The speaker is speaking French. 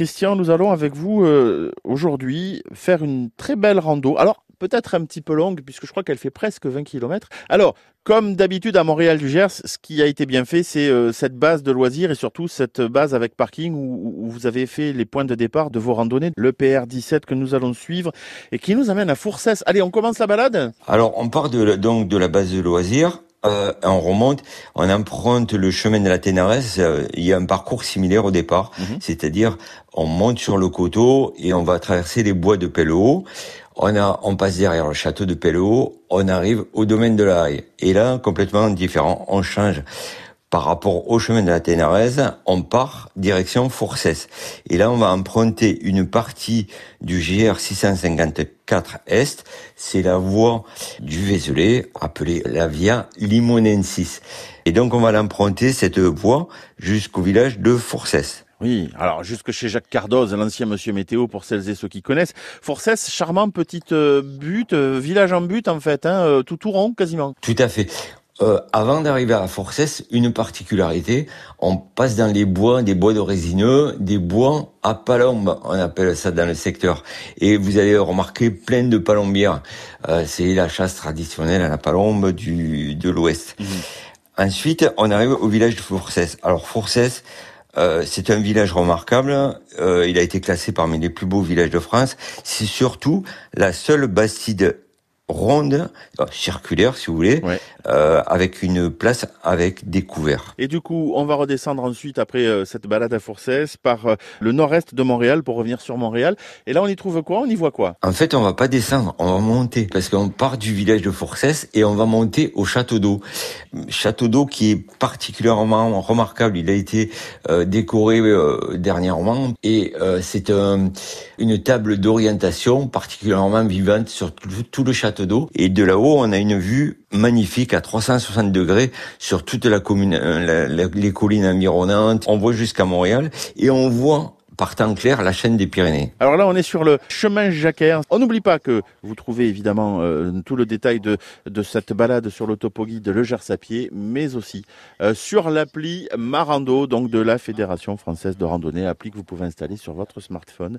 Christian, nous allons avec vous euh, aujourd'hui faire une très belle rando. Alors, peut-être un petit peu longue, puisque je crois qu'elle fait presque 20 km. Alors, comme d'habitude à Montréal du Gers, ce qui a été bien fait, c'est euh, cette base de loisirs et surtout cette base avec parking où, vous avez fait les points de départ de vos randonnées, le PR17 que nous allons suivre et qui nous amène à Fourcès. Allez, on commence la balade? Alors, on part donc de la base de loisirs euh, on remonte, on emprunte le chemin de la Ténarès. Euh, il y a un parcours similaire au départ, mhm. c'est-à-dire on monte sur le coteau et on va traverser les bois de Pelleau. On a, on passe derrière le château de Pelleau, on arrive au domaine de la Haye. Et là, complètement différent, on change par rapport au chemin de la Ténarèse, on part direction Fourcès. Et là, on va emprunter une partie du GR 654 Est. C'est la voie du Vézelay, appelée la Via Limonensis. Et donc, on va l'emprunter, cette voie, jusqu'au village de Fourcès. Oui, alors jusque chez Jacques Cardoz, l'ancien monsieur météo pour celles et ceux qui connaissent. Forcès, charmant petite euh, butte, euh, village en butte en fait, hein, euh, tout tout rond quasiment. Tout à fait. Euh, avant d'arriver à Forcès, une particularité, on passe dans les bois, des bois de résineux, des bois à palombe, on appelle ça dans le secteur. Et vous allez remarquer plein de palombières. Euh, c'est la chasse traditionnelle à la palombe du, de l'ouest. Mhm. Ensuite, on arrive au village de Forcès. Alors Forcès, euh, c'est un village remarquable. Euh, il a été classé parmi les plus beaux villages de France. C'est surtout la seule bastide ronde, euh, circulaire si vous voulez, euh, avec une place avec des couverts. Et du coup, on va redescendre ensuite après euh, cette balade à Forcès par euh, le nord-est de Montréal pour revenir sur Montréal. Et là, on y trouve quoi? On y voit quoi? En fait, on va pas descendre, on va monter parce qu'on part du village de Forcès et on va monter au château d'eau. Château d'eau qui est particulièrement remarquable. Il a été décoré dernièrement et c'est une table d'orientation particulièrement vivante sur tout le château d'eau. Et de là-haut, on a une vue magnifique à 360 degrés sur toute la commune, euh, les collines environnantes. On voit jusqu'à Montréal et on voit par temps clair la chaîne des Pyrénées. Alors là, on est sur le chemin Jacquer. On n'oublie pas que vous trouvez évidemment euh, tout le détail de, cette balade sur l'autopoguide de Le Gers à pied, mais aussi euh, sur l'appli Marando, donc de la Fédération française de randonnée, appli que vous pouvez installer sur votre smartphone.